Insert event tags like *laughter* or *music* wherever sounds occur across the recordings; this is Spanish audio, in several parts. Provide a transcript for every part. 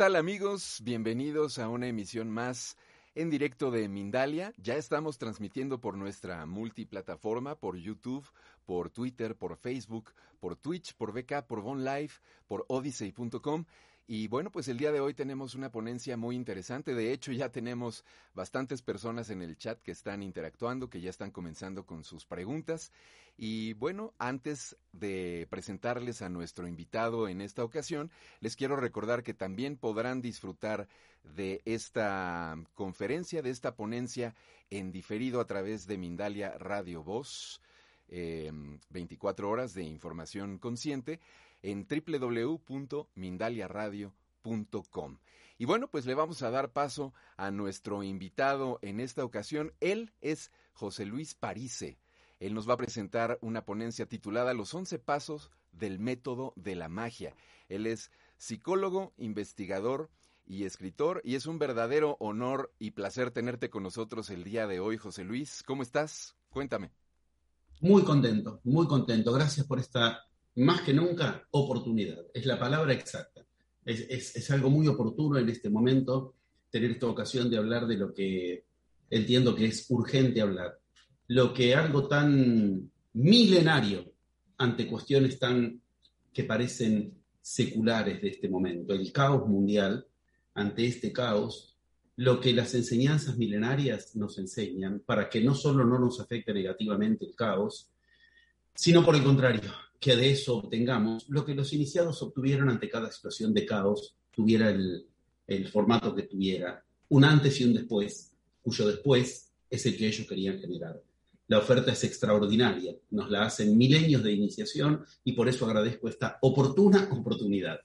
Hola, ¿qué tal amigos? Bienvenidos a una emisión más en directo de Mindalia. Ya estamos transmitiendo por nuestra multiplataforma, por YouTube, por Twitter, por Facebook, por Twitch, por VK, por Von Live, por Odyssey.com y bueno, pues el día de hoy tenemos una ponencia muy interesante. De hecho, ya tenemos bastantes personas en el chat que están interactuando, que ya están comenzando con sus preguntas. Y bueno, antes de presentarles a nuestro invitado en esta ocasión, les quiero recordar que también podrán disfrutar de esta conferencia, de esta ponencia en diferido a través de Mindalia Radio Voz. 24 eh, horas de información consciente en www.mindaliaradio.com. Y bueno, pues le vamos a dar paso a nuestro invitado en esta ocasión. Él es José Luis Parise. Él nos va a presentar una ponencia titulada Los 11 Pasos del Método de la Magia. Él es psicólogo, investigador y escritor y es un verdadero honor y placer tenerte con nosotros el día de hoy, José Luis. ¿Cómo estás? Cuéntame. Muy contento, muy contento. Gracias por esta más que nunca, oportunidad. Es la palabra exacta. Es, algo muy oportuno en este momento tener esta ocasión de hablar de lo que entiendo que es urgente hablar. Lo que algo tan milenario ante cuestiones tan que parecen seculares de este momento, el caos mundial, ante este caos, lo que las enseñanzas milenarias nos enseñan para que no solo no nos afecte negativamente el caos, sino por el contrario, que de eso obtengamos lo que los iniciados obtuvieron ante cada situación de caos, tuviera el, formato que tuviera, un antes y un después, cuyo después es el que ellos querían generar. La oferta es extraordinaria, nos la hacen milenios de iniciación y por eso agradezco esta oportuna oportunidad.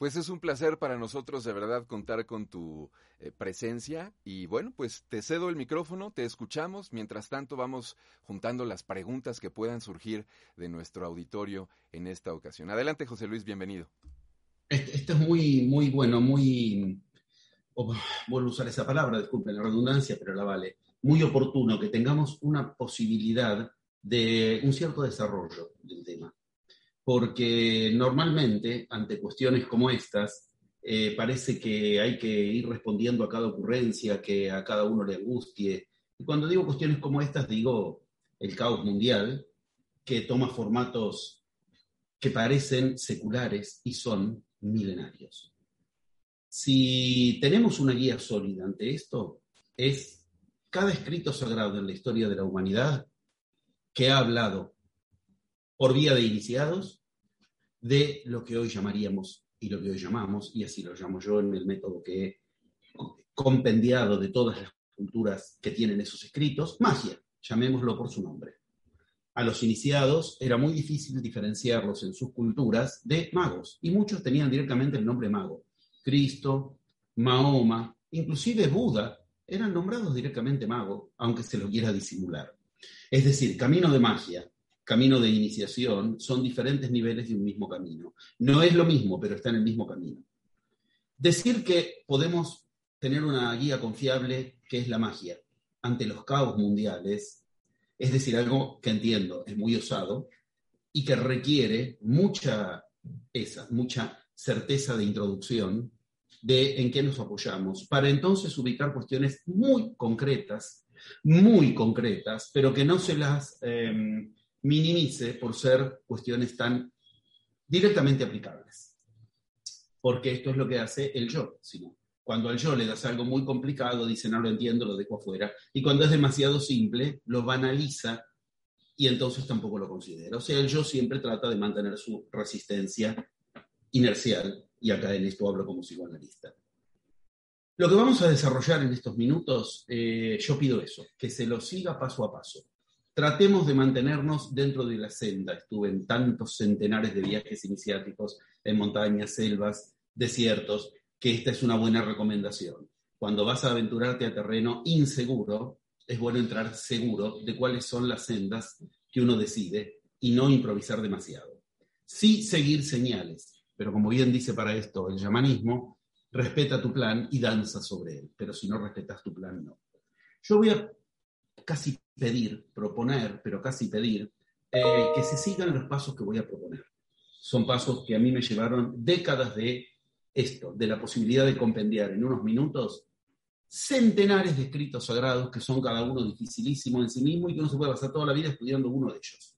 Pues es un placer para nosotros de verdad contar con tu eh, presencia y bueno, pues te cedo el micrófono, te escuchamos, mientras tanto vamos juntando las preguntas que puedan surgir de nuestro auditorio en esta ocasión. Adelante José Luis, bienvenido. Esto es muy, muy bueno, muy, vuelvo a usar esa palabra, disculpen la redundancia, pero la vale, muy oportuno que tengamos una posibilidad de un cierto desarrollo del tema porque normalmente ante cuestiones como estas eh, parece que hay que ir respondiendo a cada ocurrencia que a cada uno le angustie. Y cuando digo cuestiones como estas, digo el caos mundial, que toma formatos que parecen seculares y son milenarios. Si tenemos una guía sólida ante esto, es cada escrito sagrado en la historia de la humanidad que ha hablado por vía de iniciados de lo que hoy llamaríamos y lo que hoy llamamos, y así lo llamo yo en el método que he compendiado de todas las culturas que tienen esos escritos, magia, llamémoslo por su nombre. A los iniciados era muy difícil diferenciarlos en sus culturas de magos, y muchos tenían directamente el nombre mago. Cristo, Mahoma, inclusive Buda, eran nombrados directamente mago, aunque se lo quiera disimular. Es decir, camino de magia, camino de iniciación son diferentes niveles de un mismo camino. No es lo mismo, pero está en el mismo camino. Decir que podemos tener una guía confiable, que es la magia, ante los caos mundiales, es decir, algo que entiendo es muy osado y que requiere mucha, esa, mucha certeza de introducción de en qué nos apoyamos, para entonces ubicar cuestiones muy concretas, muy concretas, pero que no se las em, minimice por ser cuestiones tan directamente aplicables. Porque esto es lo que hace el yo, sino cuando al yo le das algo muy complicado, dice no lo entiendo, lo dejo afuera. Y cuando es demasiado simple, lo banaliza y entonces tampoco lo considera. O sea, el yo siempre trata de mantener su resistencia inercial, y acá en esto hablo como psicoanalista. Lo que vamos a desarrollar en estos minutos, eh, yo pido eso, que se lo siga paso a paso tratemos de mantenernos dentro de la senda. Estuve en tantos centenares de viajes iniciáticos en montañas, selvas, desiertos, que esta es una buena recomendación. Cuando vas a aventurarte a terreno inseguro, es bueno entrar seguro de cuáles son las sendas que uno decide y no improvisar demasiado. Sí seguir señales, pero como bien dice para esto el llamanismo, respeta tu plan y danza sobre él, pero si no respetas tu plan, no. Yo voy a casi pedir, proponer, pero casi pedir, eh, que se sigan los pasos que voy a proponer. Son pasos que a mí me llevaron décadas de esto, de la posibilidad de compendiar en unos minutos centenares de escritos sagrados que son cada uno dificilísimo en sí mismo y que uno se puede pasar toda la vida estudiando uno de ellos.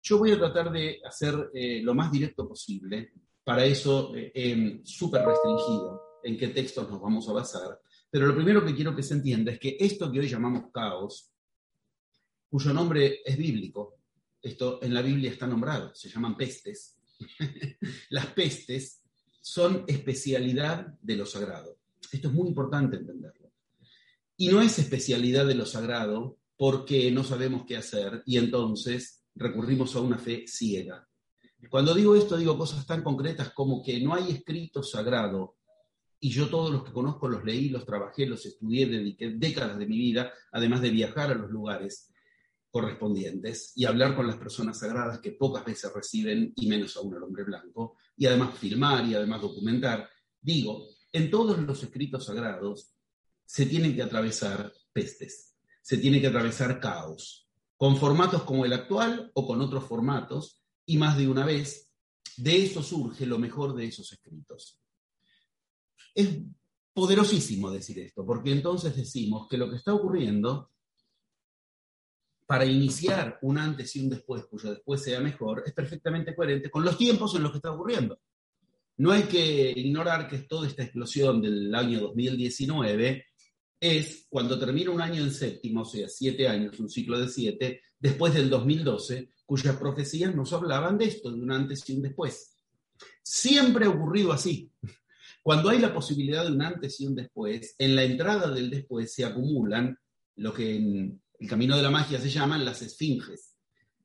Yo voy a tratar de hacer eh, lo más directo posible, para eso eh, súper restringido en qué textos nos vamos a basar, pero lo primero que quiero que se entienda es que esto que hoy llamamos caos, cuyo nombre es bíblico, esto en la Biblia está nombrado, se llaman pestes. *laughs* Las pestes son especialidad de lo sagrado. Esto es muy importante entenderlo. Y no es especialidad de lo sagrado porque no sabemos qué hacer y entonces recurrimos a una fe ciega. Cuando digo esto, digo cosas tan concretas como que no hay escrito sagrado y yo todos los que conozco los leí, los trabajé, los estudié, dediqué décadas de mi vida, además de viajar a los lugares correspondientes y hablar con las personas sagradas que pocas veces reciben, y menos aún el hombre blanco, y además filmar y además documentar. Digo, en todos los escritos sagrados se tienen que atravesar pestes, se tiene que atravesar caos, con formatos como el actual o con otros formatos, y más de una vez, de eso surge lo mejor de esos escritos. Es poderosísimo decir esto, porque entonces decimos que lo que está ocurriendo para iniciar un antes y un después, cuyo después sea mejor, es perfectamente coherente con los tiempos en los que está ocurriendo. No hay que ignorar que toda esta explosión del año 2019 es cuando termina un año en séptimo, o sea, siete años, un ciclo de siete, después del 2012, cuyas profecías nos hablaban de esto, de un antes y un después. Siempre ha ocurrido así. Cuando hay la posibilidad de un antes y un después, en la entrada del después se acumulan lo que en el camino de la magia se llaman las esfinges,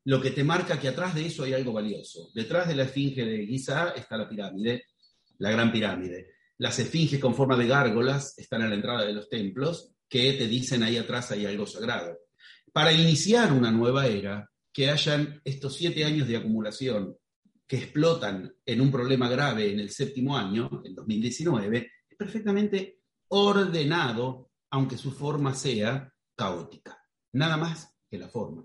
lo que te marca que atrás de eso hay algo valioso. Detrás de la esfinge de Giza está la pirámide, la gran pirámide. Las esfinges con forma de gárgolas están a la entrada de los templos que te dicen ahí atrás hay algo sagrado. Para iniciar una nueva era, que hayan estos siete años de acumulación que explotan en un problema grave en el séptimo año, el 2019, es perfectamente ordenado, aunque su forma sea caótica nada más que la forma.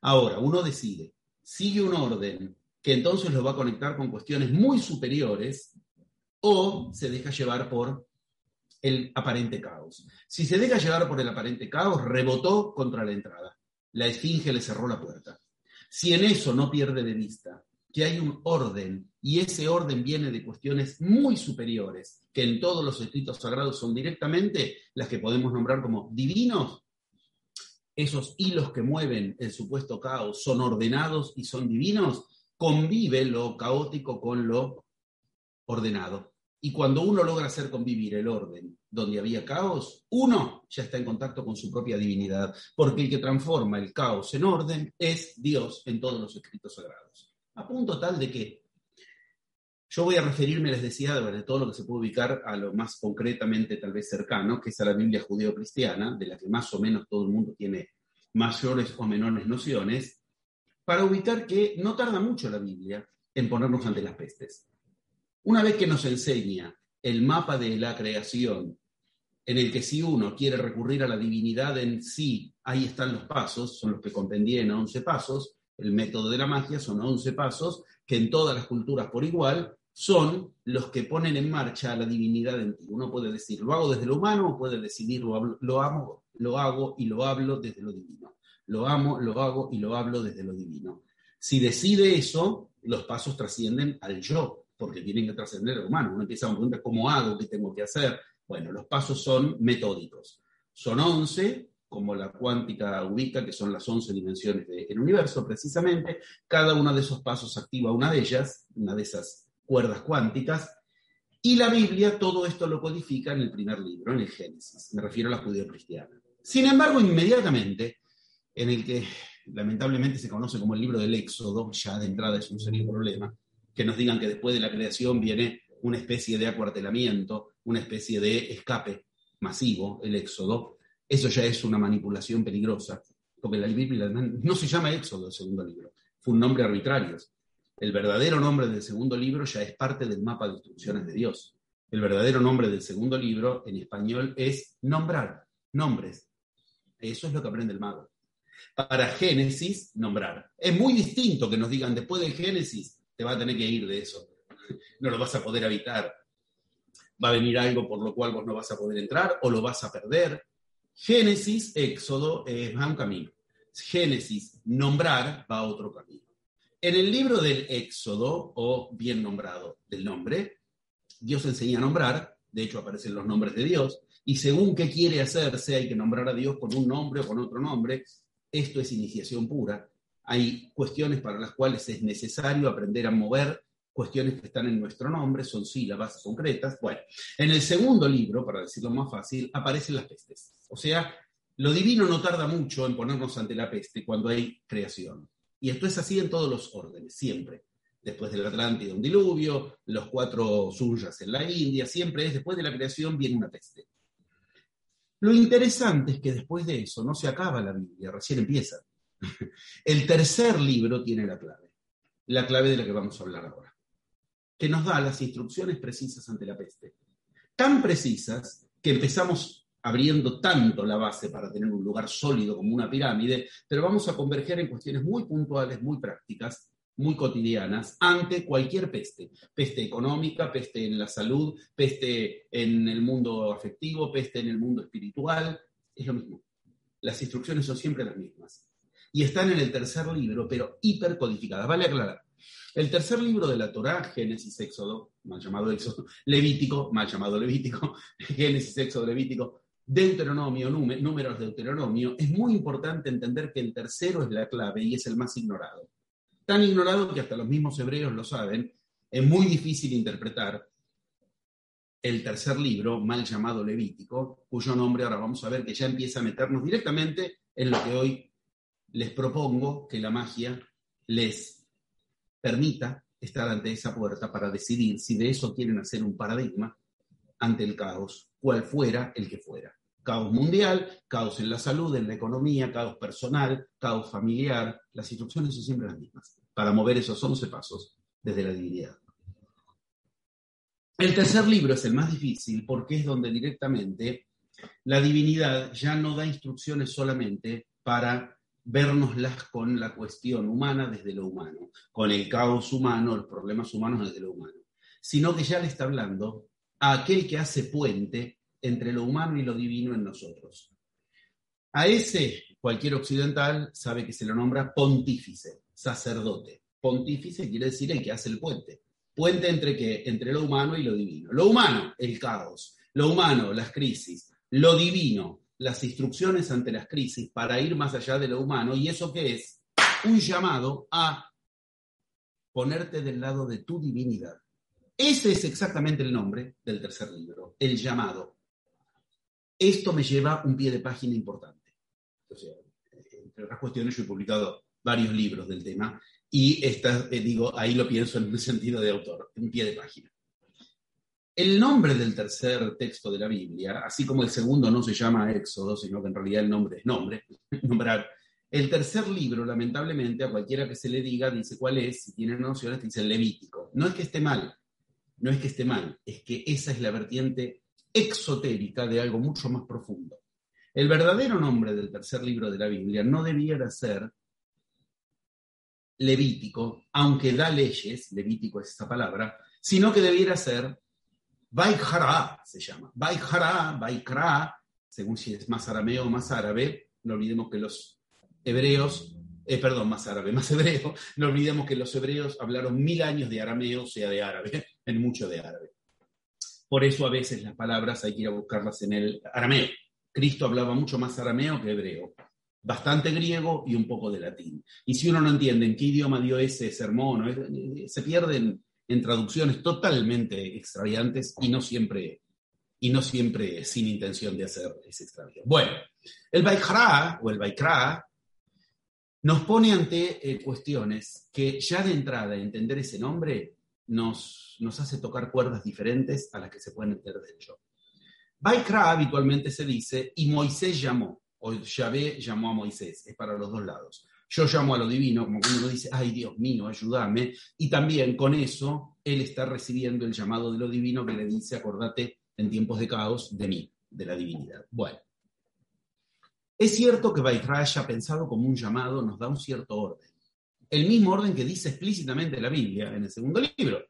Ahora, uno decide, sigue un orden que entonces lo va a conectar con cuestiones muy superiores o se deja llevar por el aparente caos. Si se deja llevar por el aparente caos, rebotó contra la entrada. La esfinge le cerró la puerta. Si en eso no pierde de vista que hay un orden y ese orden viene de cuestiones muy superiores, que en todos los escritos sagrados son directamente las que podemos nombrar como divinos, esos hilos que mueven el supuesto caos son ordenados y son divinos, convive lo caótico con lo ordenado. Y cuando uno logra hacer convivir el orden donde había caos, uno ya está en contacto con su propia divinidad, porque el que transforma el caos en orden es Dios en todos los escritos sagrados. A punto tal de que yo voy a referirme, les decía, de todo lo que se puede ubicar a lo más concretamente tal vez cercano, que es a la Biblia judeo-cristiana, de la que más o menos todo el mundo tiene mayores o menores nociones, para ubicar que no tarda mucho la Biblia en ponernos ante las pestes. Una vez que nos enseña el mapa de la creación, en el que si uno quiere recurrir a la divinidad en sí, ahí están los pasos, son los que comprendí en 11 pasos, el método de la magia son 11 pasos que en todas las culturas por igual son los que ponen en marcha la divinidad en ti. Uno puede decir, lo hago desde lo humano, o puede decidir, lo, amo, lo hago y lo hablo desde lo divino. Lo amo, lo hago y lo hablo desde lo divino. Si decide eso, los pasos trascienden al yo, porque tienen que trascender al humano. Uno empieza a preguntar, ¿cómo hago? ¿Qué tengo que hacer? Bueno, los pasos son metódicos. Son 11, como la cuántica ubica, que son las 11 dimensiones del universo, precisamente. Cada uno de esos pasos activa una de ellas, una de esas cuerdas cuánticas, y la Biblia todo esto lo codifica en el primer libro, en el Génesis, me refiero a la judía cristiana. Sin embargo, inmediatamente, en el que lamentablemente se conoce como el libro del Éxodo, ya de entrada es un serio problema, que nos digan que después de la creación viene una especie de acuartelamiento, una especie de escape masivo, el Éxodo, eso ya es una manipulación peligrosa, porque la Biblia no se llama Éxodo el segundo libro, fue un nombre arbitrario. El verdadero nombre del segundo libro ya es parte del mapa de instrucciones de Dios. El verdadero nombre del segundo libro en español es nombrar, nombres. Eso es lo que aprende el mago. Para Génesis, nombrar. Es muy distinto que nos digan después del Génesis, te va a tener que ir de eso. *laughs* no lo vas a poder habitar. Va a venir algo por lo cual vos no vas a poder entrar o lo vas a perder. Génesis, Éxodo, es va un camino. Génesis, nombrar, va a otro camino. En el libro del Éxodo, o bien nombrado del nombre, Dios enseña a nombrar, de hecho aparecen los nombres de Dios, y según qué quiere hacerse, hay que nombrar a Dios con un nombre o con otro nombre. Esto es iniciación pura. Hay cuestiones para las cuales es necesario aprender a mover cuestiones que están en nuestro nombre, son sílabas concretas. Bueno, en el segundo libro, para decirlo más fácil, aparecen las pestes. O sea, lo divino no tarda mucho en ponernos ante la peste cuando hay creación. Y esto es así en todos los órdenes, siempre. Después del Atlántida un diluvio, los cuatro suyas en la India, siempre es después de la creación viene una peste. Lo interesante es que después de eso no se acaba la Biblia, recién empieza. *laughs* El tercer libro tiene la clave, la clave de la que vamos a hablar ahora, que nos da las instrucciones precisas ante la peste. Tan precisas que empezamos abriendo tanto la base para tener un lugar sólido como una pirámide, pero vamos a converger en cuestiones muy puntuales, muy prácticas, muy cotidianas ante cualquier peste. Peste económica, peste en la salud, peste en el mundo afectivo, peste en el mundo espiritual. Es lo mismo. Las instrucciones son siempre las mismas. Y están en el tercer libro, pero hipercodificadas. Vale aclarar. El tercer libro de la Torá, Génesis, Éxodo, mal llamado Éxodo, Levítico, mal llamado Levítico, *laughs* Génesis, Éxodo, Levítico, Deuteronomio, números de Deuteronomio, es muy importante entender que el tercero es la clave y es el más ignorado. Tan ignorado que hasta los mismos hebreos lo saben, es muy difícil interpretar el tercer libro, mal llamado Levítico, cuyo nombre ahora vamos a ver que ya empieza a meternos directamente en lo que hoy les propongo que la magia les permita estar ante esa puerta para decidir si de eso quieren hacer un paradigma ante el caos, cual fuera el que fuera. Caos mundial, caos en la salud, en la economía, caos personal, caos familiar. Las instrucciones son siempre las mismas para mover esos 11 pasos desde la divinidad. El tercer libro es el más difícil porque es donde directamente la divinidad ya no da instrucciones solamente para vernoslas con la cuestión humana desde lo humano, con el caos humano, los problemas humanos desde lo humano, sino que ya le está hablando a aquel que hace puente entre lo humano y lo divino en nosotros. A ese cualquier occidental sabe que se lo nombra pontífice, sacerdote. Pontífice quiere decir el que hace el puente. Puente entre qué? Entre lo humano y lo divino. Lo humano, el caos. Lo humano, las crisis. Lo divino, las instrucciones ante las crisis para ir más allá de lo humano. ¿Y eso qué es? Un llamado a ponerte del lado de tu divinidad. Ese es exactamente el nombre del tercer libro, el llamado. Esto me lleva un pie de página importante. entre otras cuestiones, yo he publicado varios libros del tema y esta, eh, digo, ahí lo pienso en un sentido de autor, en pie de página. El nombre del tercer texto de la Biblia, así como el segundo no se llama Éxodo, sino que en realidad el nombre es nombre, *laughs* nombrar, el tercer libro, lamentablemente, a cualquiera que se le diga, dice cuál es, si tiene nociones, dice Levítico. No es que esté mal, no es que esté mal, es que esa es la vertiente exotérica de algo mucho más profundo. El verdadero nombre del tercer libro de la Biblia no debiera ser Levítico, aunque da leyes, Levítico es esa palabra, sino que debiera ser Baikara, se llama. Baikara, Baikra, según si es más arameo o más árabe, no olvidemos que los hebreos, eh, perdón, más árabe, *laughs* más hebreo, no olvidemos que los hebreos hablaron mil años de arameo, sea, de árabe, *laughs* en mucho de árabe. Por eso a veces las palabras hay que ir a buscarlas en el arameo. Cristo hablaba mucho más arameo que hebreo bastante griego y un poco de latín. Y si uno no entiende en qué idioma dio ese sermón, se pierden en traducciones totalmente extraviantes y no siempre, y no siempre sin intención de hacer ese extravío. Bueno, el Baikra o el Baikra nos pone ante eh, cuestiones que ya de entrada entender ese nombre nos, nos hace tocar cuerdas diferentes a las que se pueden entender de hecho. Baikra habitualmente se dice, y Moisés llamó o Yahvé llamó a Moisés, es para los dos lados. Yo llamo a lo divino, como cuando uno dice, ay Dios mío, ayúdame, y también con eso él está recibiendo el llamado de lo divino que le dice, acordate en tiempos de caos de mí, de la divinidad. Bueno, es cierto que Baikra haya pensado como un llamado nos da un cierto orden. El mismo orden que dice explícitamente la Biblia en el segundo libro.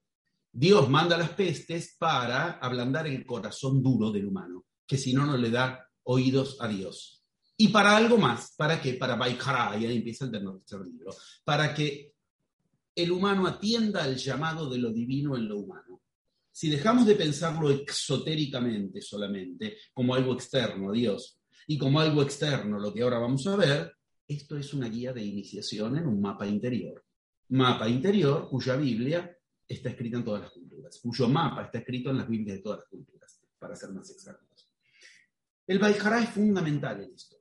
Dios manda las pestes para ablandar el corazón duro del humano, que si no, no le da oídos a Dios. Y para algo más, ¿para qué? Para Baikara, y ahí empieza el tercer libro, para que el humano atienda al llamado de lo divino en lo humano. Si dejamos de pensarlo exotéricamente solamente, como algo externo a Dios, y como algo externo, lo que ahora vamos a ver, esto es una guía de iniciación en un mapa interior. Mapa interior cuya Biblia está escrita en todas las culturas, cuyo mapa está escrito en las Biblias de todas las culturas, para ser más exactos. El Baikara es fundamental en esto.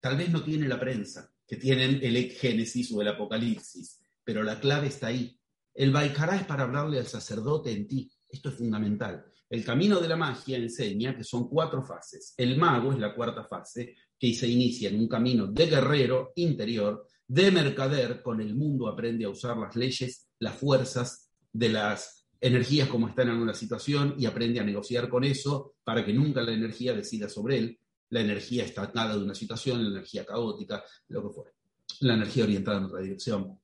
Tal vez no tiene la prensa que tienen el Génesis o el Apocalipsis, pero la clave está ahí. El Baikara es para hablarle al sacerdote en ti. Esto es fundamental. El camino de la magia enseña que son cuatro fases. El mago es la cuarta fase, que se inicia en un camino de guerrero interior, de mercader, con el mundo aprende a usar las leyes, las fuerzas de las energías como están en una situación y aprende a negociar con eso para que nunca la energía decida sobre él, la energía estancada de una situación, la energía caótica, lo que fuera, la energía orientada en otra dirección.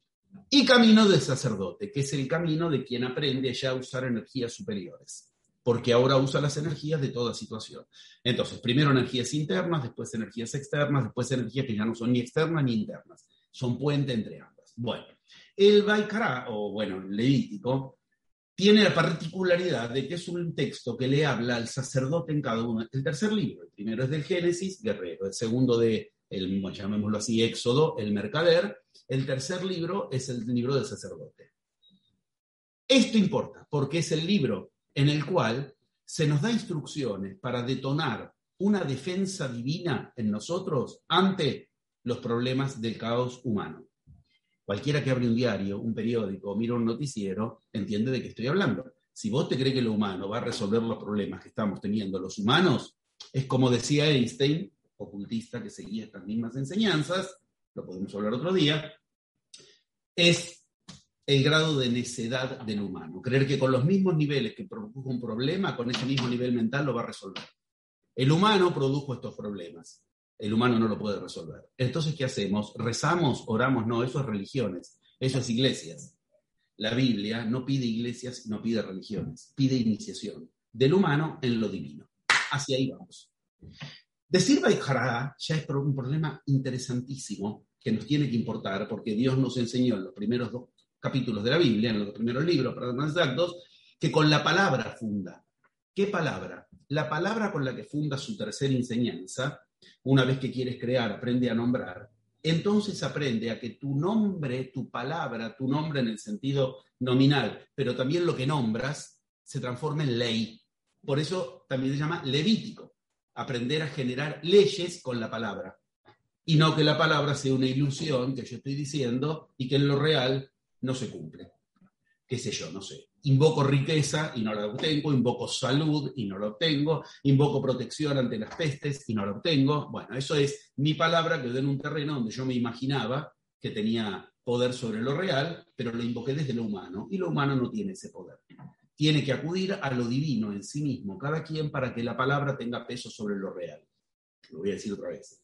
Y camino del sacerdote, que es el camino de quien aprende ya a usar energías superiores, porque ahora usa las energías de toda situación. Entonces, primero energías internas, después energías externas, después energías que ya no son ni externas ni internas, son puente entre ambas. Bueno, el Baikara, o bueno, el Levítico, tiene la particularidad de que es un texto que le habla al sacerdote en cada uno. El tercer libro, el primero es del Génesis, guerrero, el segundo de, el, llamémoslo así, Éxodo, el mercader, el tercer libro es el libro del sacerdote. Esto importa porque es el libro en el cual se nos da instrucciones para detonar una defensa divina en nosotros ante los problemas del caos humano. Cualquiera que abre un diario, un periódico mira un noticiero, entiende de qué estoy hablando. Si vos te crees que lo humano va a resolver los problemas que estamos teniendo los humanos, es como decía Einstein, ocultista que seguía estas mismas enseñanzas, lo podemos hablar otro día, es el grado de necedad del humano. Creer que con los mismos niveles que produjo un problema, con ese mismo nivel mental lo va a resolver. El humano produjo estos problemas el humano no lo puede resolver. Entonces, ¿qué hacemos? ¿Rezamos? ¿Oramos? No, eso es religiones, eso es iglesias. La Biblia no pide iglesias, no pide religiones, pide iniciación del humano en lo divino. Hacia ahí vamos. Decir Baikara ya es un problema interesantísimo que nos tiene que importar porque Dios nos enseñó en los primeros dos capítulos de la Biblia, en los primeros libros, para más exactos, que con la palabra funda. ¿Qué palabra? La palabra con la que funda su tercera enseñanza una vez que quieres crear, aprende a nombrar, entonces aprende a que tu nombre, tu palabra, tu nombre en el sentido nominal, pero también lo que nombras, se transforme en ley. Por eso también se llama levítico, aprender a generar leyes con la palabra. Y no que la palabra sea una ilusión que yo estoy diciendo y que en lo real no se cumple. Qué sé yo, no sé invoco riqueza y no la obtengo, invoco salud y no la obtengo, invoco protección ante las pestes y no la obtengo. Bueno, eso es mi palabra que en un terreno donde yo me imaginaba que tenía poder sobre lo real, pero lo invoqué desde lo humano y lo humano no tiene ese poder. Tiene que acudir a lo divino en sí mismo, cada quien, para que la palabra tenga peso sobre lo real. Lo voy a decir otra vez.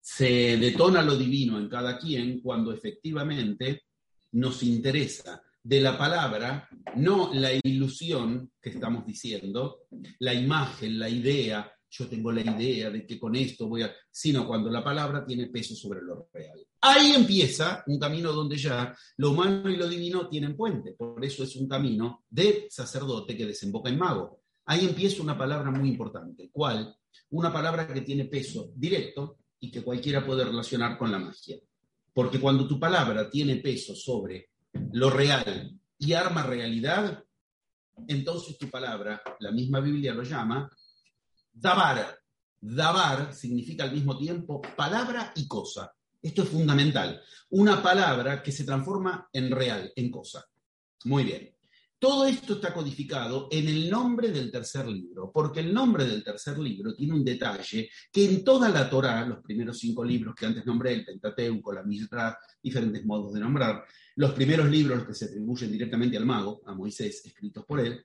Se detona lo divino en cada quien cuando efectivamente nos interesa de la palabra, no la ilusión que estamos diciendo, la imagen, la idea, yo tengo la idea de que con esto voy a, sino cuando la palabra tiene peso sobre lo real. Ahí empieza un camino donde ya lo humano y lo divino tienen puente, por eso es un camino de sacerdote que desemboca en mago. Ahí empieza una palabra muy importante, ¿cuál? Una palabra que tiene peso directo y que cualquiera puede relacionar con la magia. Porque cuando tu palabra tiene peso sobre lo real y arma realidad, entonces tu palabra, la misma Biblia lo llama, dabar. Dabar significa al mismo tiempo palabra y cosa. Esto es fundamental. Una palabra que se transforma en real, en cosa. Muy bien. Todo esto está codificado en el nombre del tercer libro, porque el nombre del tercer libro tiene un detalle que en toda la Torá, los primeros cinco libros que antes nombré, el Pentateuco, la Misra, diferentes modos de nombrar, los primeros libros que se atribuyen directamente al mago, a Moisés, escritos por él,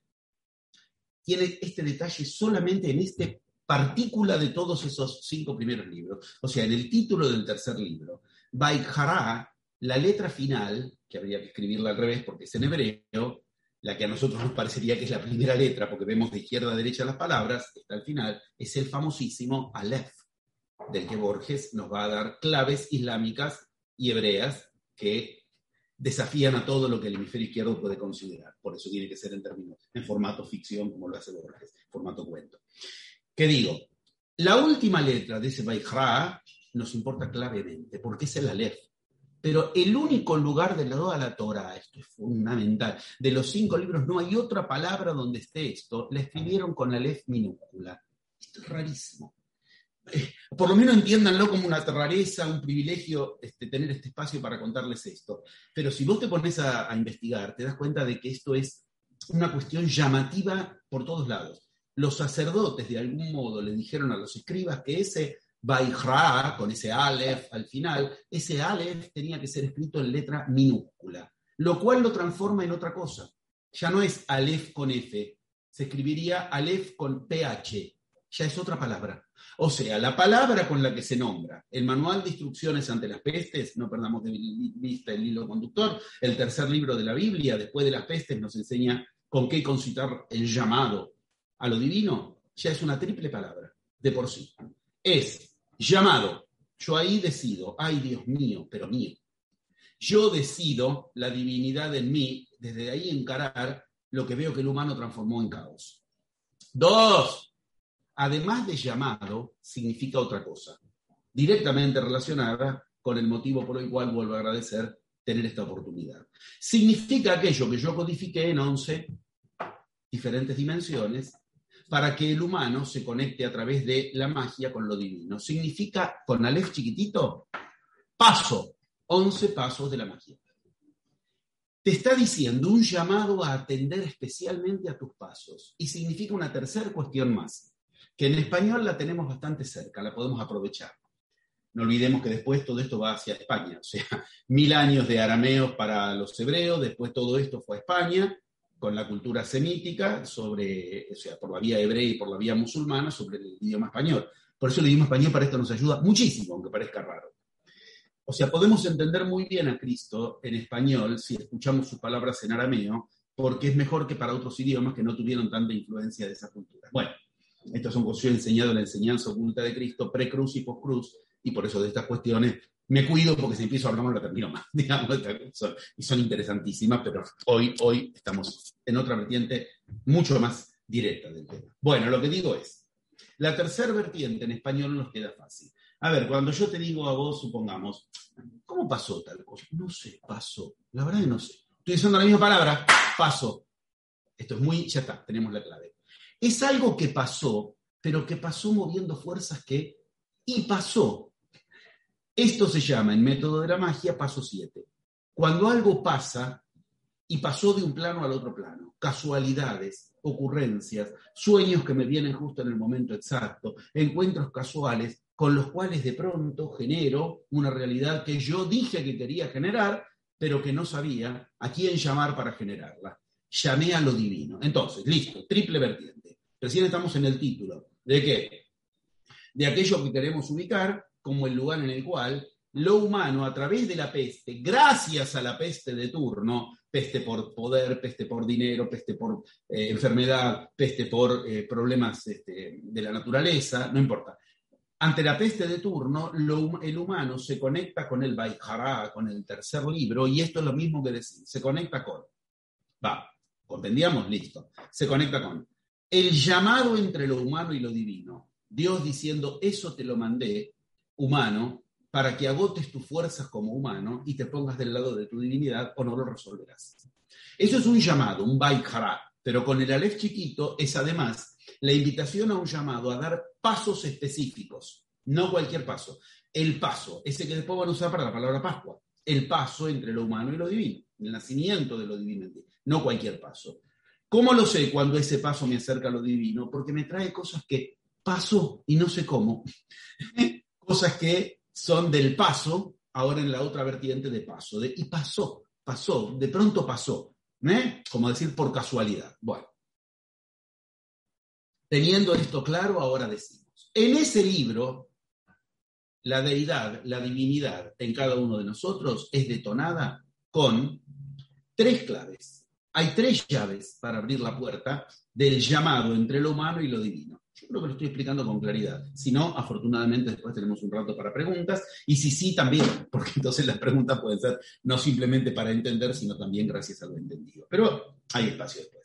tiene este detalle solamente en esta partícula de todos esos cinco primeros libros. O sea, en el título del tercer libro, Baikhará, la letra final, que habría que escribirla al revés porque es en hebreo, la que a nosotros nos parecería que es la primera letra, porque vemos de izquierda a derecha las palabras, está al final, es el famosísimo Aleph, del que Borges nos va a dar claves islámicas y hebreas que desafían a todo lo que el hemisferio izquierdo puede considerar. Por eso tiene que ser en términos, en formato ficción, como lo hace Borges, formato cuento. ¿Qué digo? La última letra de ese Baihra nos importa clavemente, porque es el Aleph. Pero el único lugar de toda la Torah, esto es fundamental, de los cinco libros no hay otra palabra donde esté esto, la escribieron con Aleph minúscula. Esto es rarísimo. Eh, por lo menos entiéndanlo como una rareza, un privilegio este, tener este espacio para contarles esto. Pero si vos te pones a, a investigar, te das cuenta de que esto es una cuestión llamativa por todos lados. Los sacerdotes de algún modo le dijeron a los escribas que ese Baihra, con ese Aleph al final, ese Aleph tenía que ser escrito en letra minúscula, lo cual lo transforma en otra cosa. Ya no es Aleph con F, se escribiría Aleph con PH, ya es otra palabra. O sea, la palabra con la que se nombra el manual de instrucciones ante las pestes, no perdamos de vista el hilo conductor, el tercer libro de la Biblia, después de las pestes, nos enseña con qué concitar el llamado a lo divino, ya es una triple palabra de por sí. Es llamado. Yo ahí decido, ay Dios mío, pero mío. Yo decido la divinidad en mí, desde ahí encarar lo que veo que el humano transformó en caos. Dos, además de llamado, significa otra cosa, directamente relacionada con el motivo por el cual vuelvo a agradecer tener esta oportunidad. Significa aquello que yo codifiqué en 11 diferentes dimensiones para que el humano se conecte a través de la magia con lo divino. Significa, con Aleph chiquitito, paso, 11 pasos de la magia. Te está diciendo un llamado a atender especialmente a tus pasos. Y significa una tercera cuestión más que en español la tenemos bastante cerca, la podemos aprovechar. No olvidemos que después todo esto va hacia España, o sea, *laughs* mil años de arameos para los hebreos, después todo esto fue a España, con la cultura semítica, sobre, o sea, por la vía hebrea y por la vía musulmana, sobre el idioma español. Por eso el idioma español para esto nos ayuda muchísimo, aunque parezca raro. O sea, podemos entender muy bien a Cristo en español si escuchamos sus palabras en arameo, porque es mejor que para otros idiomas que no tuvieron tanta influencia de esa cultura. Bueno, son cosas que yo he enseñado en la enseñanza oculta de Cristo, pre-cruz y post-cruz, y por eso de estas cuestiones me cuido porque si empiezo a hablar no lo termino más, *laughs* digamos, y son interesantísimas, pero hoy, hoy estamos en otra vertiente mucho más directa del tema. Bueno, lo que digo es, la tercera vertiente en español nos queda fácil. A ver, cuando yo te digo a vos, supongamos, ¿cómo pasó tal cosa? No sé, pasó. La verdad que no sé. Estoy diciendo la misma palabra, pasó. Esto es muy, ya está, tenemos la clave. Es algo que pasó, pero que pasó moviendo fuerzas que... Y pasó. Esto se llama en método de la magia paso 7. Cuando algo pasa y pasó de un plano al otro plano, casualidades, ocurrencias, sueños que me vienen justo en el momento exacto, encuentros casuales con los cuales de pronto genero una realidad que yo dije que quería generar, pero que no sabía a quién llamar para generarla. Llamé a lo divino. Entonces, listo, triple vertiente. Recién estamos en el título. ¿De qué? De aquello que queremos ubicar como el lugar en el cual lo humano, a través de la peste, gracias a la peste de turno, peste por poder, peste por dinero, peste por eh, enfermedad, peste por eh, problemas este, de la naturaleza, no importa. Ante la peste de turno, el humano se conecta con el Baihara, con el tercer libro, y esto es lo mismo que decir, se conecta con. Va, comprendíamos, listo. Se conecta con el llamado entre lo humano y lo divino. Dios diciendo, eso te lo mandé, humano, para que agotes tus fuerzas como humano y te pongas del lado de tu divinidad o no lo resolverás. Eso es un llamado, un baikara, pero con el alef chiquito es además la invitación a un llamado a dar pasos específicos, no cualquier paso. El paso, ese que después van a usar para la palabra Pascua, el paso entre lo humano y lo divino, el nacimiento de lo divino, no cualquier paso. ¿Cómo lo sé cuando ese paso me acerca a lo divino? Porque me trae cosas que paso y no sé cómo. Cosas que son del paso, ahora en la otra vertiente de paso. De, y pasó, pasó, de pronto pasó. ¿eh? Como decir por casualidad. Bueno. Teniendo esto claro, ahora decimos. En ese libro, la deidad, la divinidad en cada uno de nosotros es detonada con tres claves. Hay tres llaves para abrir la puerta del llamado entre lo humano y lo divino. Yo creo que lo estoy explicando con claridad. Si no, afortunadamente después tenemos un rato para preguntas. Y si sí, también, *laughs* porque entonces las preguntas pueden ser no simplemente para entender, sino también gracias a lo entendido. Pero hay espacio después.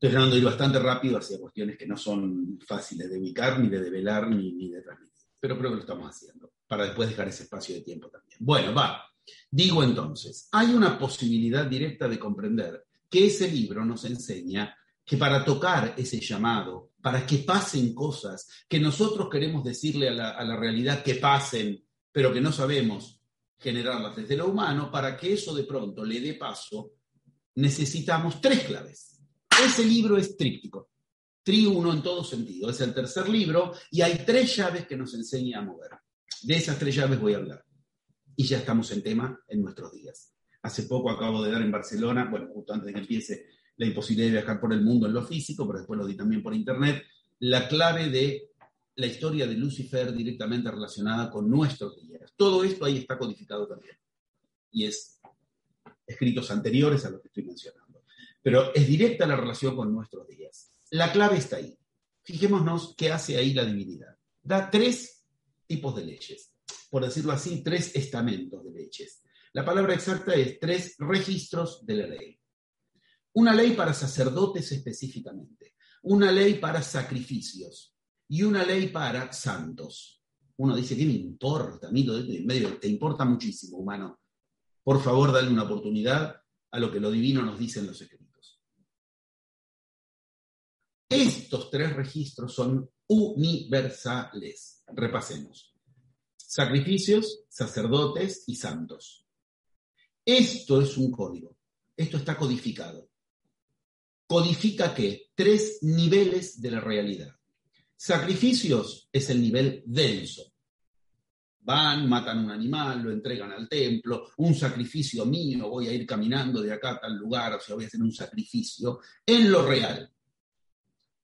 Estoy tratando de ir bastante rápido hacia cuestiones que no son fáciles de ubicar, ni de develar, ni, ni de transmitir. Pero creo que lo estamos haciendo, para después dejar ese espacio de tiempo también. Bueno, va. Digo entonces, hay una posibilidad directa de comprender que ese libro nos enseña que para tocar ese llamado, para que pasen cosas que nosotros queremos decirle a la, realidad que pasen, pero que no sabemos generarlas desde lo humano, para que eso de pronto le dé paso, necesitamos tres claves. Ese libro es tríptico, uno en todo sentido. Es el tercer libro y hay tres llaves que nos enseña a mover. De esas tres llaves voy a hablar. Y ya estamos en tema en nuestros días. Hace poco acabo de dar en Barcelona, bueno, justo antes de que empiece la imposibilidad de viajar por el mundo en lo físico, pero después lo di también por internet, la clave de la historia de Lucifer directamente relacionada con nuestros días. Todo esto ahí está codificado también. Y es escritos anteriores a los que estoy mencionando. Pero es directa la relación con nuestros días. La clave está ahí. Fijémonos qué hace ahí la divinidad. Da tres tipos de leyes, por decirlo así, tres estamentos de leyes. La palabra exacta es tres registros de la ley. Una ley para sacerdotes específicamente, una ley para sacrificios y una ley para santos. Uno dice, ¿qué me importa? A mí medio, te importa muchísimo, humano. Por favor, dale una oportunidad a lo que lo divino nos dice en los escritos. Estos tres registros son universales. Repasemos. Sacrificios, sacerdotes y santos. Esto es un código. Esto está codificado codifica que tres niveles de la realidad. Sacrificios es el nivel denso. Van, matan un animal, lo entregan al templo, un sacrificio mío, voy a ir caminando de acá a tal lugar, o sea, voy a hacer un sacrificio en lo real,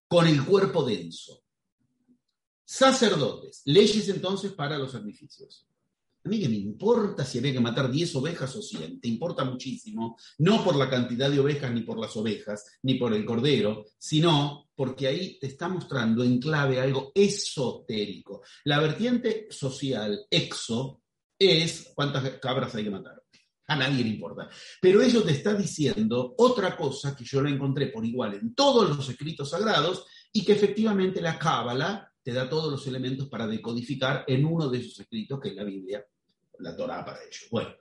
con el cuerpo denso. Sacerdotes, leyes entonces para los sacrificios. A mí que me importa si había que matar 10 ovejas o 100, te importa muchísimo, no por la cantidad de ovejas, ni por las ovejas, ni por el cordero, sino porque ahí te está mostrando en clave algo esotérico. La vertiente social, exo, es cuántas cabras hay que matar. A nadie le importa. Pero eso te está diciendo otra cosa que yo la encontré por igual en todos los escritos sagrados y que efectivamente la cábala te da todos los elementos para decodificar en uno de esos escritos que es la Biblia la Torah para ello. Bueno,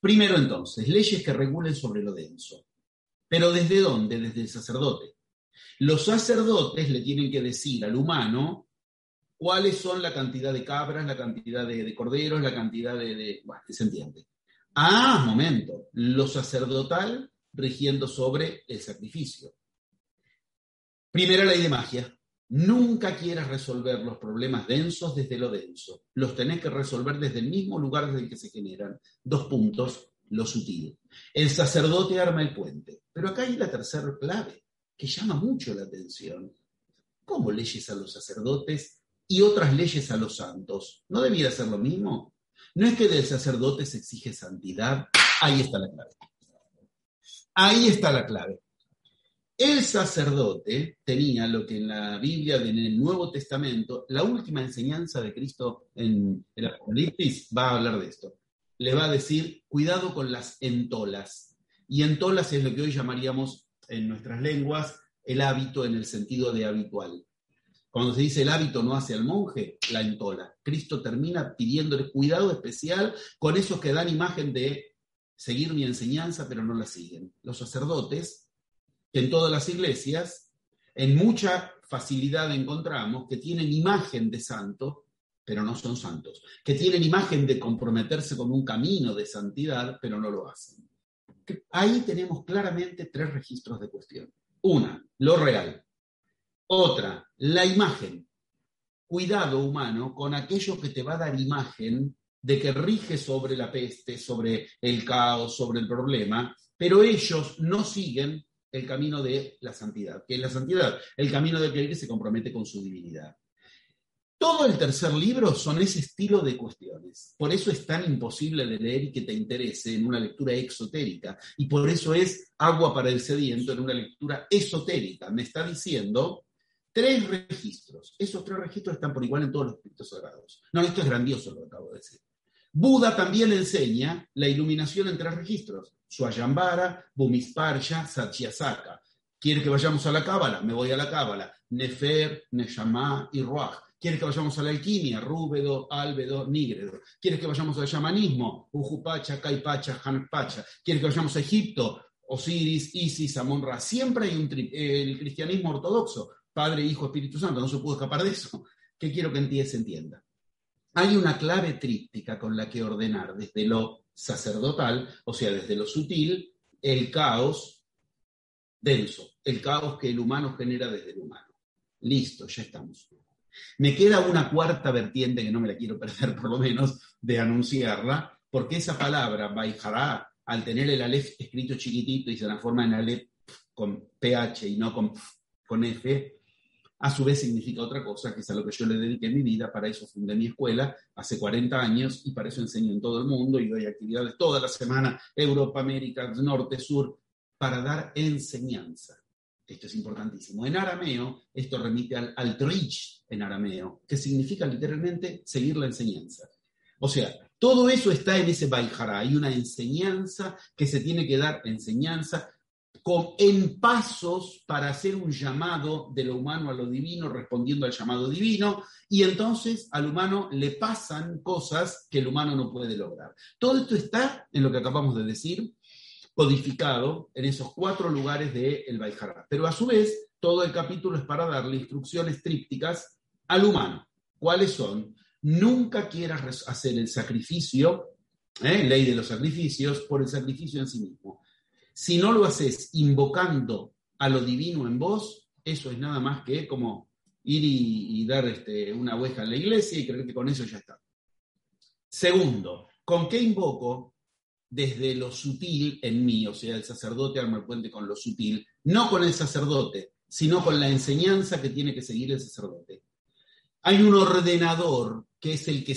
primero entonces, leyes que regulen sobre lo denso. Pero ¿desde dónde? Desde el sacerdote. Los sacerdotes le tienen que decir al humano cuáles son la cantidad de cabras, la cantidad de, corderos, la cantidad de, de... Bueno, se entiende. Ah, momento, lo sacerdotal rigiendo sobre el sacrificio. Primera ley de magia. Nunca quieras resolver los problemas densos desde lo denso. Los tenés que resolver desde el mismo lugar desde el que se generan. Dos puntos, lo sutil. El sacerdote arma el puente. Pero acá hay la tercera clave, que llama mucho la atención. ¿Cómo leyes a los sacerdotes y otras leyes a los santos? ¿No debiera ser lo mismo? No es que del sacerdote se exige santidad. Ahí está la clave. Ahí está la clave. El sacerdote tenía lo que en la Biblia, en el Nuevo Testamento, la última enseñanza de Cristo en el Apocalipsis va a hablar de esto. Le va a decir, cuidado con las entolas. Y entolas es lo que hoy llamaríamos en nuestras lenguas el hábito en el sentido de habitual. Cuando se dice el hábito no hace al monje, la entola. Cristo termina pidiéndole cuidado especial con esos que dan imagen de seguir mi enseñanza, pero no la siguen. Los sacerdotes en todas las iglesias, en mucha facilidad encontramos que tienen imagen de santo, pero no son santos, que tienen imagen de comprometerse con un camino de santidad, pero no lo hacen. Ahí tenemos claramente tres registros de cuestión. Una, lo real. Otra, la imagen. Cuidado humano con aquello que te va a dar imagen de que rige sobre la peste, sobre el caos, sobre el problema, pero ellos no siguen el camino de la santidad, que es la santidad, el camino de aquel que se compromete con su divinidad. Todo el tercer libro son ese estilo de cuestiones. Por eso es tan imposible de leer y que te interese en una lectura exotérica. Y por eso es agua para el sediento en una lectura esotérica. Me está diciendo tres registros. Esos tres registros están por igual en todos los escritos sagrados. No, esto es grandioso lo que acabo de decir. Buda también enseña la iluminación en tres registros. Swayambara, Bumisparsha, Satyasaka. ¿Quiere que vayamos a la Cábala? Me voy a la Cábala. Nefer, Neshama y Ruach. ¿Quieres que vayamos a la alquimia? Rúbedo, Álbedo, Nígredo. ¿Quieres que vayamos al shamanismo? Ujupacha, Caipacha, Hanpacha. ¿Quieres que vayamos a Egipto? Osiris, Isis, Amon-Ra. Siempre hay un el cristianismo ortodoxo, Padre, Hijo, Espíritu Santo. No se puede escapar de eso. ¿Qué quiero que se entienda? Hay una clave tríptica con la que ordenar desde lo sacerdotal, o sea, desde lo sutil, el caos denso, el caos que el humano genera desde el humano. Listo, ya estamos. Me queda una cuarta vertiente que no me la quiero perder, por lo menos, de anunciarla, porque esa palabra, Baijará, al tener el Aleph escrito chiquitito y se transforma en Aleph con PH y no con, con F, a su vez significa otra cosa, que es a lo que yo le dediqué mi vida, para eso fundé mi escuela hace 40 años y para eso enseño en todo el mundo y doy actividades toda la semana, Europa, América, Norte, Sur, para dar enseñanza. Esto es importantísimo. En arameo, esto remite al, al trich en arameo, que significa literalmente seguir la enseñanza. O sea, todo eso está en ese Baijara. Hay una enseñanza que se tiene que dar, enseñanza, con, en pasos para hacer un llamado de lo humano a lo divino, respondiendo al llamado divino, y entonces al humano le pasan cosas que el humano no puede lograr. Todo esto está en lo que acabamos de decir, codificado en esos cuatro lugares de el Pero a su vez, todo el capítulo es para darle instrucciones trípticas al humano. ¿Cuáles son? Nunca quieras hacer el sacrificio, ¿eh? ley de los sacrificios, por el sacrificio en sí mismo. Si no lo haces invocando a lo divino en vos, eso es nada más que como ir y, dar este, una oveja a la iglesia y creer que con eso ya está. Segundo, ¿con qué invoco? desde lo sutil en mí, o sea, el sacerdote arma el puente con lo sutil, no con el sacerdote, sino con la enseñanza que tiene que seguir el sacerdote. Hay un ordenador que es el que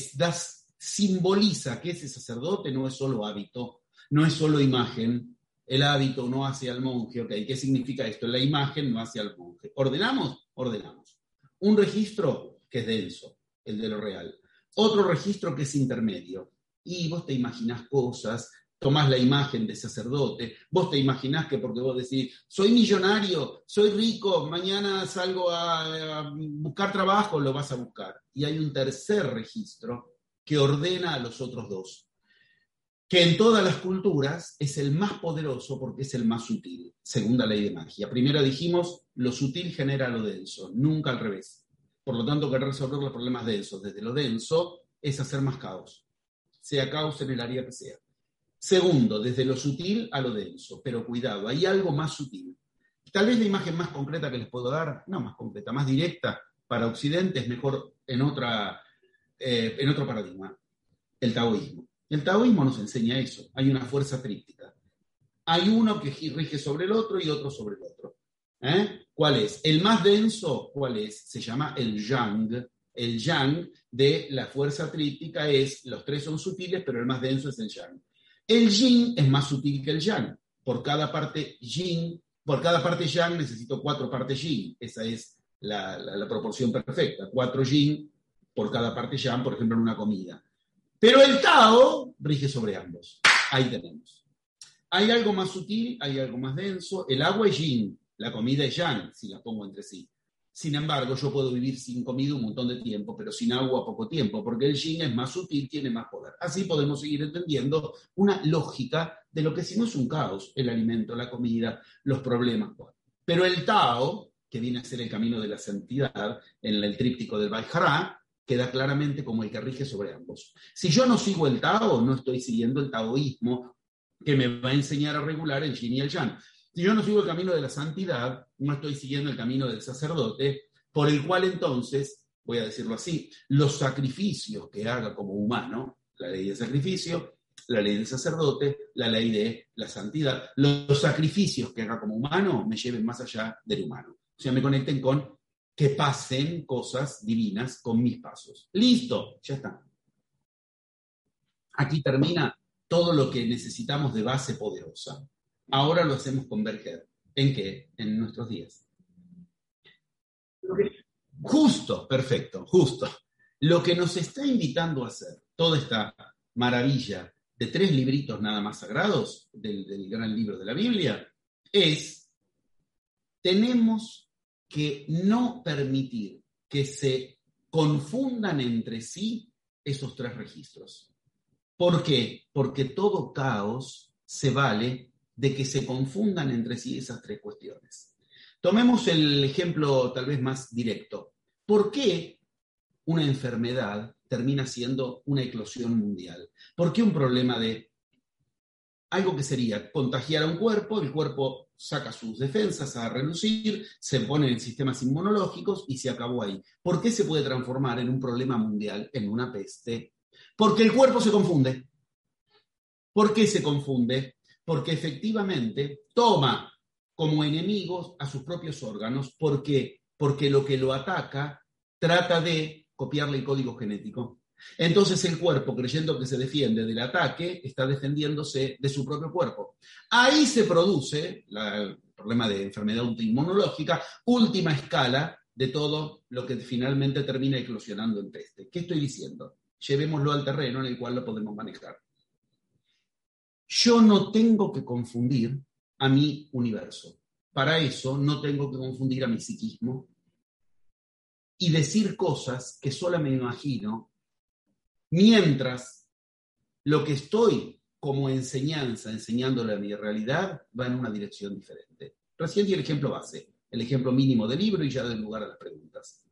simboliza que ese sacerdote no es solo hábito, no es solo imagen, el hábito no hace al monje, ok, ¿qué significa esto? La imagen no hace al monje. ¿Ordenamos? Ordenamos. Un registro que es denso, el de lo real. Otro registro que es intermedio. Y vos te imaginas cosas, tomás la imagen de sacerdote, vos te imaginás que porque vos decís, soy millonario, soy rico, mañana salgo a, buscar trabajo, lo vas a buscar. Y hay un tercer registro que ordena a los otros dos, que en todas las culturas es el más poderoso porque es el más sutil, segunda ley de magia. Primero dijimos, lo sutil genera lo denso, nunca al revés. Por lo tanto, que resolver los problemas densos desde lo denso es hacer más caos, sea caos en el área que sea. Segundo, desde lo sutil a lo denso, pero cuidado, hay algo más sutil. Tal vez la imagen más concreta que les puedo dar, no más concreta, más directa para Occidente es mejor en, otra, eh, en otro paradigma, el taoísmo. El taoísmo nos enseña eso, hay una fuerza tríptica. Hay uno que rige sobre el otro y otro sobre el otro. ¿Eh? ¿Cuál es? El más denso, ¿cuál es? Se llama el yang. El yang de la fuerza tríptica es, los tres son sutiles, pero el más denso es el yang. El yin es más sutil que el yang. Por cada parte yin, por cada parte yang necesito cuatro partes yin. Esa es la, proporción perfecta. Cuatro yin por cada parte yang, por ejemplo, en una comida. Pero el Tao rige sobre ambos. Ahí tenemos. Hay algo más sutil, hay algo más denso. El agua es yin, la comida es yang, si la pongo entre sí. Sin embargo, yo puedo vivir sin comida un montón de tiempo, pero sin agua poco tiempo, porque el yin es más sutil, tiene más poder. Así podemos seguir entendiendo una lógica de lo que si no es un caos, el alimento, la comida, los problemas. Pero el Tao, que viene a ser el camino de la santidad en el tríptico del Baihara, queda claramente como el que rige sobre ambos. Si yo no sigo el Tao, no estoy siguiendo el taoísmo que me va a enseñar a regular el yin y el yang. Si yo no sigo el camino de la santidad, no estoy siguiendo el camino del sacerdote, por el cual entonces, voy a decirlo así, los sacrificios que haga como humano, la ley del sacrificio, la ley del sacerdote, la ley de la santidad, los sacrificios que haga como humano me lleven más allá del humano. O sea, me conecten con que pasen cosas divinas con mis pasos. Listo, ya está. Aquí termina todo lo que necesitamos de base poderosa. Ahora lo hacemos converger. ¿En qué? En nuestros días. Justo, perfecto, justo. Lo que nos está invitando a hacer toda esta maravilla de tres libritos nada más sagrados del, del gran libro de la Biblia es, tenemos que no permitir que se confundan entre sí esos tres registros. ¿Por qué? Porque todo caos se vale de que se confundan entre sí esas tres cuestiones. Tomemos el ejemplo tal vez más directo. ¿Por qué una enfermedad termina siendo una eclosión mundial? ¿Por qué un problema de algo que sería contagiar a un cuerpo, el cuerpo saca sus defensas a reducir, se pone en sistemas inmunológicos y se acabó ahí? ¿Por qué se puede transformar en un problema mundial, en una peste? Porque el cuerpo se confunde. ¿Por qué se confunde? Porque efectivamente toma como enemigos a sus propios órganos. ¿Por qué? Porque lo que lo ataca trata de copiarle el código genético. Entonces el cuerpo, creyendo que se defiende del ataque, está defendiéndose de su propio cuerpo. Ahí se produce el problema de enfermedad inmunológica, última escala de todo lo que finalmente termina eclosionando en peste. ¿Qué estoy diciendo? Llevémoslo al terreno en el cual lo podemos manejar. Yo no tengo que confundir a mi universo. Para eso no tengo que confundir a mi psiquismo y decir cosas que solo me imagino mientras lo que estoy como enseñanza, enseñándole a mi realidad, va en una dirección diferente. Recién di el ejemplo base, el ejemplo mínimo del libro y ya doy lugar a las preguntas.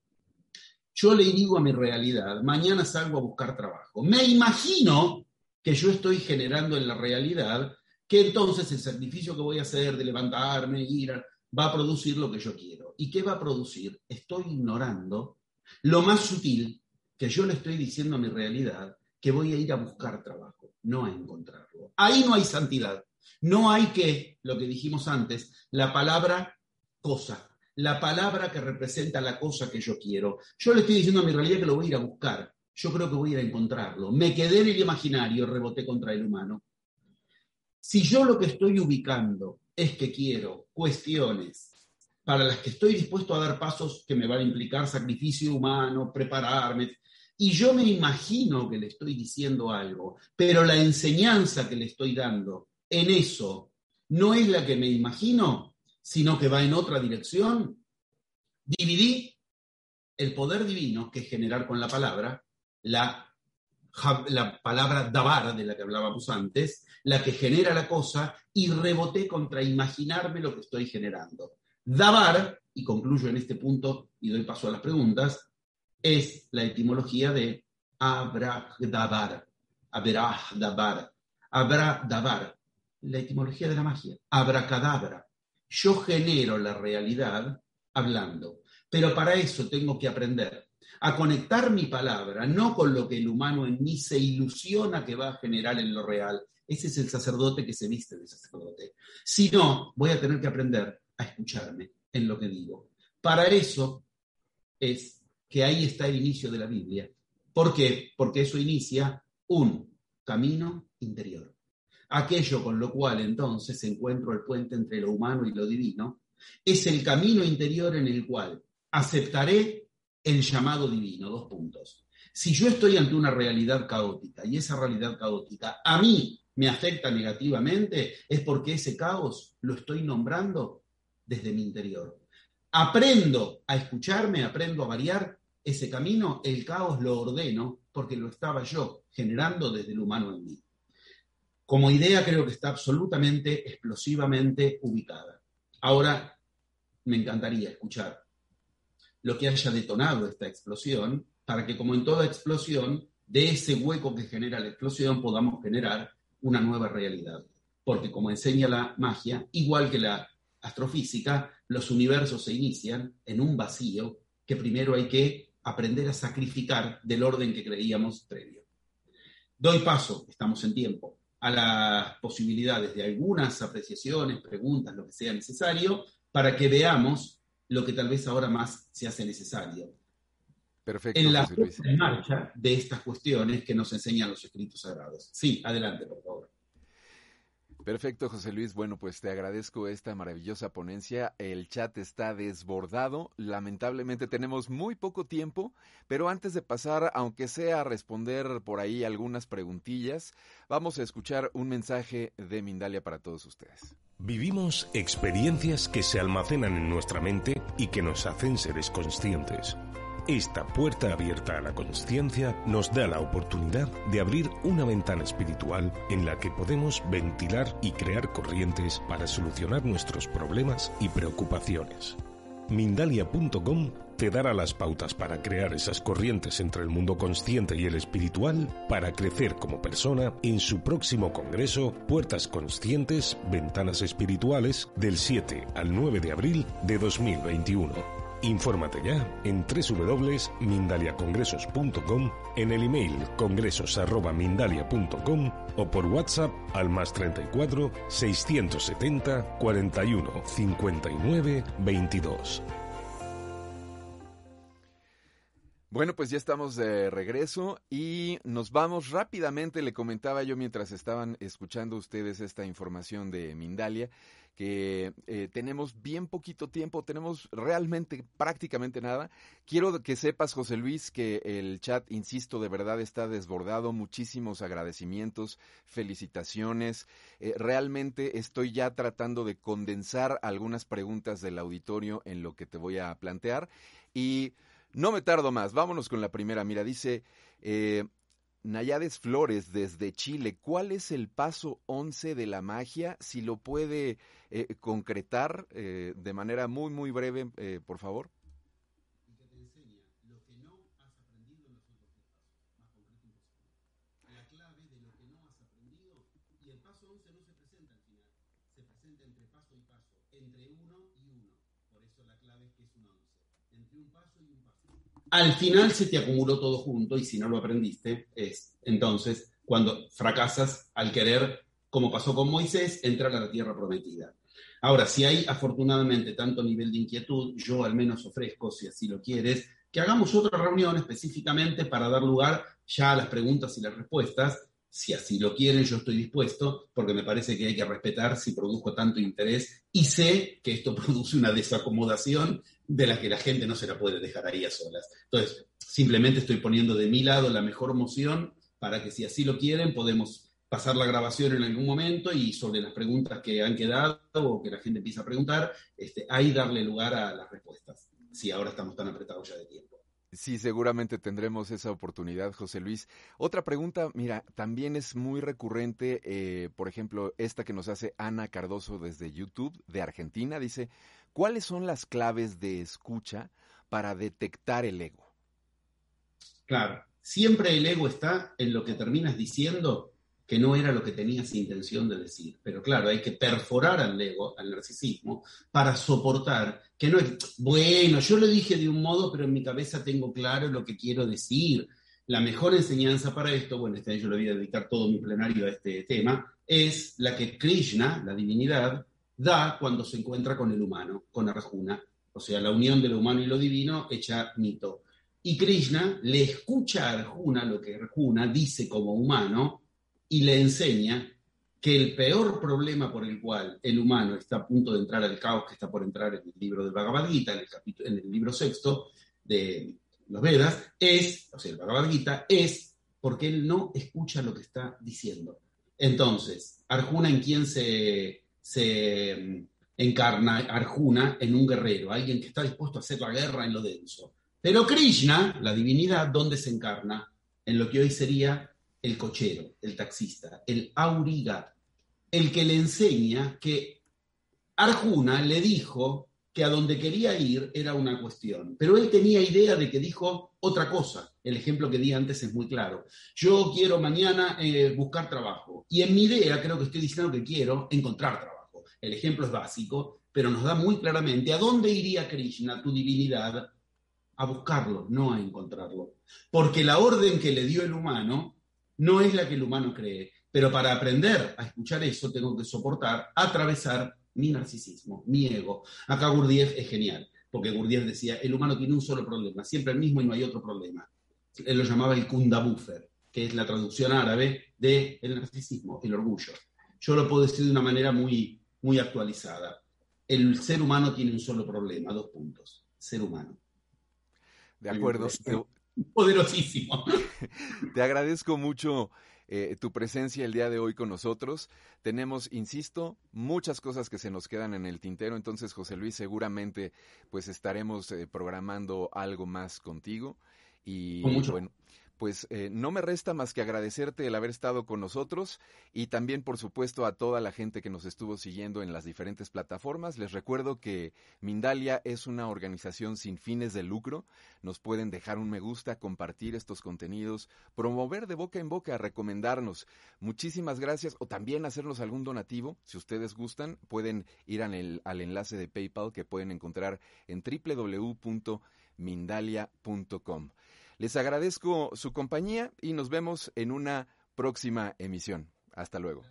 Yo le digo a mi realidad, mañana salgo a buscar trabajo. Me imagino que yo estoy generando en la realidad que entonces el sacrificio que voy a hacer de levantarme, ir, va a producir lo que yo quiero. ¿Y qué va a producir? Estoy ignorando lo más sutil que yo le estoy diciendo a mi realidad, que voy a ir a buscar trabajo, no a encontrarlo. Ahí no hay santidad. No hay que, lo que dijimos antes, la palabra cosa, la palabra que representa la cosa que yo quiero. Yo le estoy diciendo a mi realidad que lo voy a ir a buscar. Yo creo que voy a ir a encontrarlo. Me quedé en el imaginario, reboté contra el humano. Si yo lo que estoy ubicando es que quiero cuestiones para las que estoy dispuesto a dar pasos que me van a implicar sacrificio humano, prepararme, y yo me imagino que le estoy diciendo algo, pero la enseñanza que le estoy dando en eso no es la que me imagino, sino que va en otra dirección, dividí el poder divino, que es generar con la palabra, la la palabra dabar, de la que hablábamos antes, la que genera la cosa, y reboté contra imaginarme lo que estoy generando. Dabar, y concluyo en este punto y doy paso a las preguntas, es la etimología de abrahdabar, abrahdabar, abrahdabar, la etimología de la magia, abracadabra. Yo genero la realidad hablando, pero para eso tengo que aprender a conectar mi palabra, no con lo que el humano en mí se ilusiona que va a generar en lo real. Ese es el sacerdote que se viste de sacerdote. Si no, voy a tener que aprender a escucharme en lo que digo. Para eso es que ahí está el inicio de la Biblia. ¿Por qué? Porque eso inicia un camino interior. Aquello con lo cual entonces encuentro el puente entre lo humano y lo divino, es el camino interior en el cual aceptaré el llamado divino, dos puntos. Si yo estoy ante una realidad caótica y esa realidad caótica a mí me afecta negativamente, es porque ese caos lo estoy nombrando desde mi interior. Aprendo a escucharme, aprendo a variar ese camino, el caos lo ordeno porque lo estaba yo generando desde el humano en mí. Como idea creo que está absolutamente, explosivamente ubicada. Ahora me encantaría escuchar lo que haya detonado esta explosión, para que como en toda explosión, de ese hueco que genera la explosión podamos generar una nueva realidad. Porque como enseña la magia, igual que la astrofísica, los universos se inician en un vacío que primero hay que aprender a sacrificar del orden que creíamos previo. Doy paso, estamos en tiempo, a las posibilidades de algunas apreciaciones, preguntas, lo que sea necesario, para que veamos lo que tal vez ahora más se hace necesario. Perfecto. En la marcha de estas cuestiones que nos enseñan los escritos sagrados. Sí, adelante, por favor. Perfecto, José Luis. Bueno, pues te agradezco esta maravillosa ponencia. El chat está desbordado. Lamentablemente tenemos muy poco tiempo, pero antes de pasar, aunque sea a responder por ahí algunas preguntillas, vamos a escuchar un mensaje de Mindalia para todos ustedes. Vivimos experiencias que se almacenan en nuestra mente y que nos hacen seres conscientes. Esta puerta abierta a la conciencia nos da la oportunidad de abrir una ventana espiritual en la que podemos ventilar y crear corrientes para solucionar nuestros problemas y preocupaciones. Mindalia.com te dará las pautas para crear esas corrientes entre el mundo consciente y el espiritual para crecer como persona en su próximo congreso Puertas Conscientes, Ventanas Espirituales del 7 al 9 de abril de 2021. Infórmate ya en www.mindaliacongresos.com, en el email congresos.mindalia.com o por WhatsApp al más 34 670 41 59 22. Bueno, pues ya estamos de regreso y nos vamos rápidamente. Le comentaba yo mientras estaban escuchando ustedes esta información de Mindalia que eh, tenemos bien poquito tiempo, tenemos realmente prácticamente nada. Quiero que sepas, José Luis, que el chat, insisto, de verdad está desbordado. Muchísimos agradecimientos, felicitaciones. Eh, realmente estoy ya tratando de condensar algunas preguntas del auditorio en lo que te voy a plantear. Y no me tardo más, vámonos con la primera. Mira, dice... Eh, Nayades Flores desde Chile, ¿cuál es el paso 11 de la magia? Si lo puede eh, concretar eh, de manera muy, muy breve, eh, por favor. Y que te enseña lo que no has aprendido en los otros pasos, más concreto imposible. La clave de lo que no has aprendido, y el paso 11 no se presenta al final, se presenta entre paso y paso, entre uno y uno. Por eso la clave es que es un 11, al final se te acumuló todo junto y si no lo aprendiste, es entonces cuando fracasas al querer, como pasó con Moisés, entrar a la tierra prometida. Ahora, si hay afortunadamente tanto nivel de inquietud, yo al menos ofrezco, si así lo quieres, que hagamos otra reunión específicamente para dar lugar ya a las preguntas y las respuestas. Si así lo quieren, yo estoy dispuesto, porque me parece que hay que respetar si produzco tanto interés y sé que esto *laughs* produce una desacomodación de la que la gente no se la puede dejar ahí a solas. Entonces, simplemente estoy poniendo de mi lado la mejor moción para que si así lo quieren, podemos pasar la grabación en algún momento y sobre las preguntas que han quedado o que la gente empieza a preguntar, este, ahí darle lugar a las respuestas, si ahora estamos tan apretados ya de tiempo. Sí, seguramente tendremos esa oportunidad, José Luis. Otra pregunta, mira, también es muy recurrente, eh, por ejemplo, esta que nos hace Ana Cardoso desde YouTube de Argentina, dice, ¿Cuáles son las claves de escucha para detectar el ego? Claro, siempre el ego está en lo que terminas diciendo que no era lo que tenías intención de decir. Pero claro, hay que perforar al ego, al narcisismo, para soportar que no es, bueno, yo lo dije de un modo, pero en mi cabeza tengo claro lo que quiero decir. La mejor enseñanza para esto, bueno, este yo le voy a dedicar todo mi plenario a este tema, es la que Krishna, la divinidad, da cuando se encuentra con el humano, con Arjuna, o sea, la unión de lo humano y lo divino hecha mito. Y Krishna le escucha a Arjuna lo que Arjuna dice como humano y le enseña que el peor problema por el cual el humano está a punto de entrar al caos que está por entrar en el libro del Bhagavad Gita, en el, capítulo, en el libro sexto de los Vedas, es, o sea, el Bhagavad Gita, es porque él no escucha lo que está diciendo. Entonces, Arjuna en quien se se mm, encarna Arjuna en un guerrero, alguien que está dispuesto a hacer la guerra en lo denso. Pero Krishna, la divinidad, ¿dónde se encarna? En lo que hoy sería el cochero, el taxista, el auriga, el que le enseña que Arjuna le dijo que a donde quería ir era una cuestión, pero él tenía idea de que dijo otra cosa. El ejemplo que di antes es muy claro. Yo quiero mañana eh, buscar trabajo y en mi idea creo que estoy diciendo que quiero encontrar trabajo. El ejemplo es básico, pero nos da muy claramente a dónde iría Krishna, tu divinidad, a buscarlo, no a encontrarlo. Porque la orden que le dio el humano no es la que el humano cree. Pero para aprender a escuchar eso tengo que soportar, atravesar mi narcisismo, mi ego. Acá Gurdjieff es genial. porque Gurdjieff decía, el humano tiene un solo problema, siempre el mismo y no hay otro problema. Él lo llamaba el Kundabuffer, que es la traducción árabe del el narcisismo, el orgullo. Yo lo puedo decir de una manera muy, muy actualizada. El ser humano tiene un solo problema, dos puntos. Ser humano. De acuerdo. *laughs* Poderosísimo. *laughs* Te agradezco mucho eh, tu presencia el día de hoy con nosotros. Tenemos, insisto, muchas cosas que se nos quedan en el tintero, entonces José Luis seguramente pues estaremos eh, programando algo más contigo y bueno, pues eh, no me resta más que agradecerte el haber estado con nosotros y también, por supuesto, a toda la gente que nos estuvo siguiendo en las diferentes plataformas. Les recuerdo que Mindalia es una organización sin fines de lucro. Nos pueden dejar un me gusta, compartir estos contenidos, promover de boca en boca, recomendarnos. Muchísimas gracias o también hacernos algún donativo. Si ustedes gustan, pueden ir al, al enlace de PayPal que pueden encontrar en www.mindalia.com. Les agradezco su compañía y nos vemos en una próxima emisión. Hasta luego.